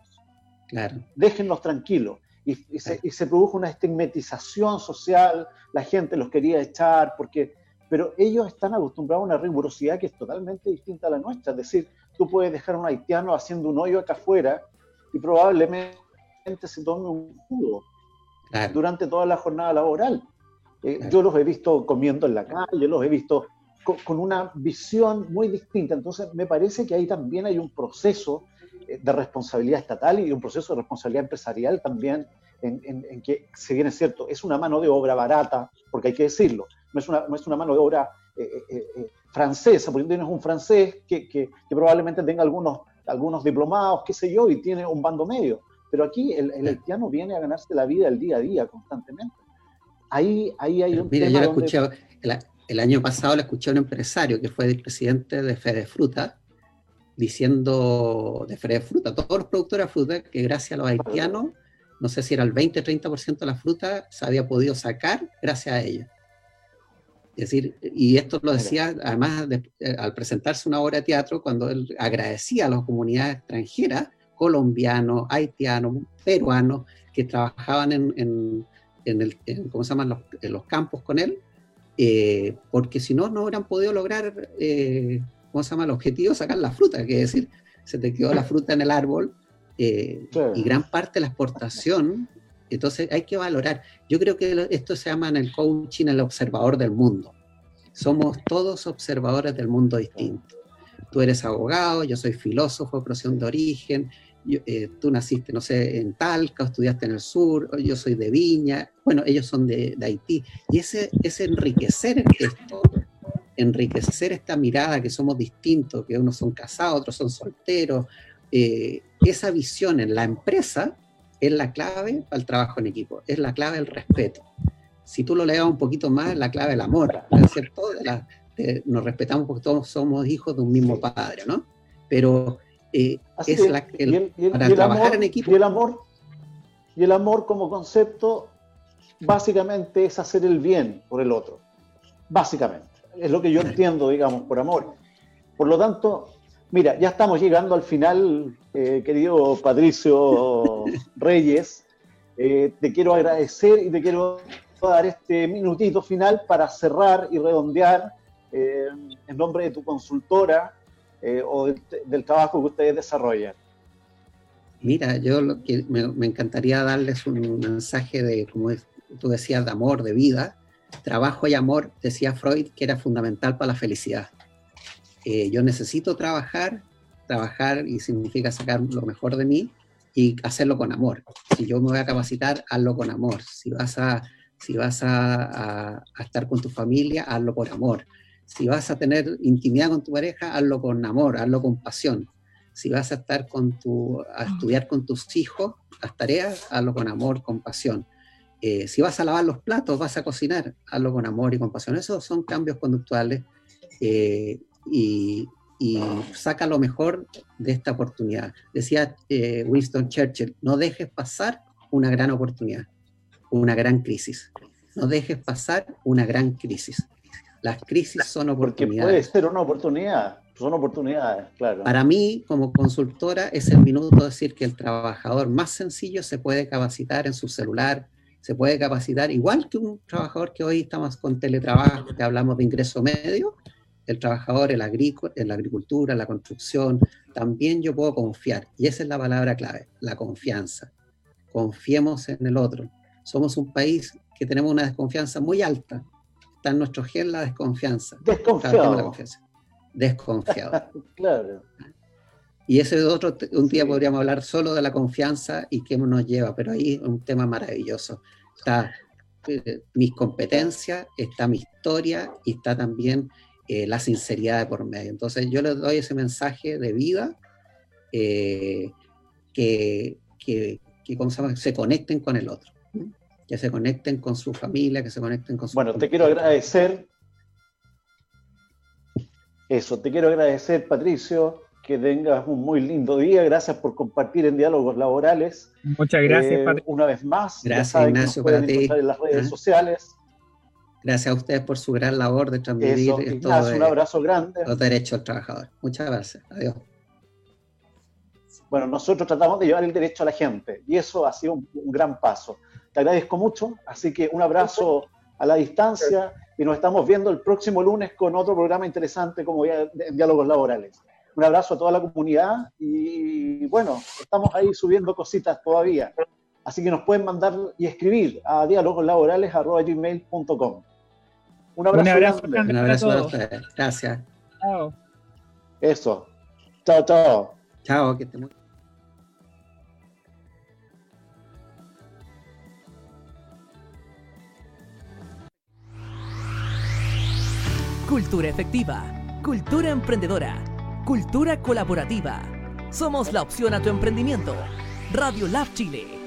claro. déjennos tranquilos. Y, se, y, se, produjo una estigmatización social, la gente los quería echar, porque, pero ellos están acostumbrados a una rigurosidad que es totalmente distinta a la nuestra. Es decir, tú puedes dejar a un haitiano haciendo un hoyo acá afuera y probablemente se tome un jugo durante toda la jornada laboral. Eh, yo los he visto comiendo en la calle, los he visto con, una visión muy distinta. Entonces, me parece que ahí también hay un proceso eh, de responsabilidad estatal y un proceso de responsabilidad empresarial también, en, que, si bien es cierto, es una mano de obra barata, porque hay que decirlo, no es una, no es una mano de obra eh, francesa, porque tienes un francés que, que, que probablemente tenga algunos algunos diplomados, qué sé yo, y tiene un bando medio. Pero aquí el, el haitiano viene a ganarse la vida el día a día constantemente. ahí, ahí hay un Mira, yo escuché, el, año pasado le escuché a un empresario que fue el presidente de Fede Fruta, diciendo de Fede Fruta, todos los productores de fruta, que gracias a los haitianos, no sé si era el 20-30% de la fruta, se había podido sacar gracias a ellos. Es decir, y esto lo decía además eh, al presentarse una obra de teatro, cuando él agradecía a las comunidades extranjeras, colombianos, haitianos, peruanos, que trabajaban en, en, el, ¿cómo se llaman? Los, en los campos con él, eh, porque si no, no hubieran podido lograr, eh, ¿cómo se llama? El objetivo, sacar la fruta, que es decir, se te quedó la fruta en el árbol y gran parte de la exportación entonces hay que valorar. Yo creo que esto se llama en el coaching el observador del mundo. Somos todos observadores del mundo distinto. Tú eres abogado, yo soy filósofo de profesión de origen, eh, tú naciste, no sé, en Talca, estudiaste en el sur, yo soy de Viña, bueno, ellos son de, Haití. Y ese, ese enriquecer esto, enriquecer esta mirada que somos distintos, que unos son casados, otros son solteros, eh, esa visión en la empresa es la clave para el trabajo en equipo, es la clave del respeto. Si tú lo leas un poquito más, es la clave del amor, ¿es cierto? nos respetamos porque todos somos hijos de un mismo padre, ¿no? Pero eh, es la, el, para trabajar en equipo. Y el amor, y el amor como concepto, básicamente es hacer el bien por el otro. Básicamente. Es lo que yo entiendo, digamos, por amor. Por lo tanto, Mira, ya estamos llegando al final, eh, querido Patricio Reyes. Eh, te quiero agradecer y te quiero dar este minutito final para cerrar y redondear eh, en nombre de tu consultora o del, trabajo que ustedes desarrollan. Mira, yo lo que me, encantaría darles un mensaje de, como tú decías, de amor, de vida. Trabajo y amor, decía Freud, que era fundamental para la felicidad. Eh, yo necesito trabajar, trabajar y significa sacar lo mejor de mí y hacerlo con amor. Si yo me voy a capacitar, hazlo con amor. Si vas a, si vas a, estar con tu familia, hazlo por amor. Si vas a tener intimidad con tu pareja, hazlo con amor, hazlo con pasión. Si vas a estar con tu, a estudiar con tus hijos, las tareas, hazlo con amor, con pasión. Eh, si vas a lavar los platos, vas a cocinar, hazlo con amor y con pasión. Esos son cambios conductuales eh, y, saca lo mejor de esta oportunidad. Decía eh, Winston Churchill, no dejes pasar una gran oportunidad, una gran crisis. No dejes pasar una gran crisis. Las crisis son oportunidades. Porque puede ser una oportunidad, son oportunidades, claro. Para mí, como consultora, es el minuto de decir que el trabajador más sencillo se puede capacitar en su celular, se puede capacitar igual que un trabajador que hoy estamos con teletrabajo, que hablamos de ingreso medio, el trabajador en la, en la agricultura, en la construcción, también yo puedo confiar. Y esa es la palabra clave, la confianza. Confiemos en el otro. Somos un país que tenemos una desconfianza muy alta. Está en nuestro gen la desconfianza. Desconfiado. Desconfiado. claro. Y ese es otro, un día podríamos hablar solo de la confianza y qué nos lleva, pero ahí es un tema maravilloso. Está eh, mis competencias, está mi historia y está también eh, la sinceridad de por medio. Entonces yo les doy ese mensaje de vida, eh, que, que, se, se, conecten con el otro, que se conecten con su familia, que se conecten con su... Bueno, te quiero agradecer. Eso, te quiero agradecer, Patricio, que tengas un muy lindo día. Gracias por compartir en diálogos laborales. Muchas gracias, eh, Patricio. Una vez más. Gracias, Ignacio, para ti. En las redes sociales. Gracias a ustedes por su gran labor de transmitir esto un abrazo grande. los derechos del trabajador. Muchas gracias. Adiós. Bueno, nosotros tratamos de llevar el derecho a la gente y eso ha sido un, gran paso. Te agradezco mucho, así que un abrazo a la distancia y nos estamos viendo el próximo lunes con otro programa interesante como Diálogos Laborales. Un abrazo a toda la comunidad y bueno, estamos ahí subiendo cositas todavía. Así que nos pueden mandar y escribir a dialogoslaborales.com. Un abrazo. Un abrazo, a ustedes. Gracias. Chao. Eso. Chao, chao. Chao, que te muy... Cultura efectiva, cultura emprendedora, cultura colaborativa. Somos la opción a tu emprendimiento. Radio Lab Chile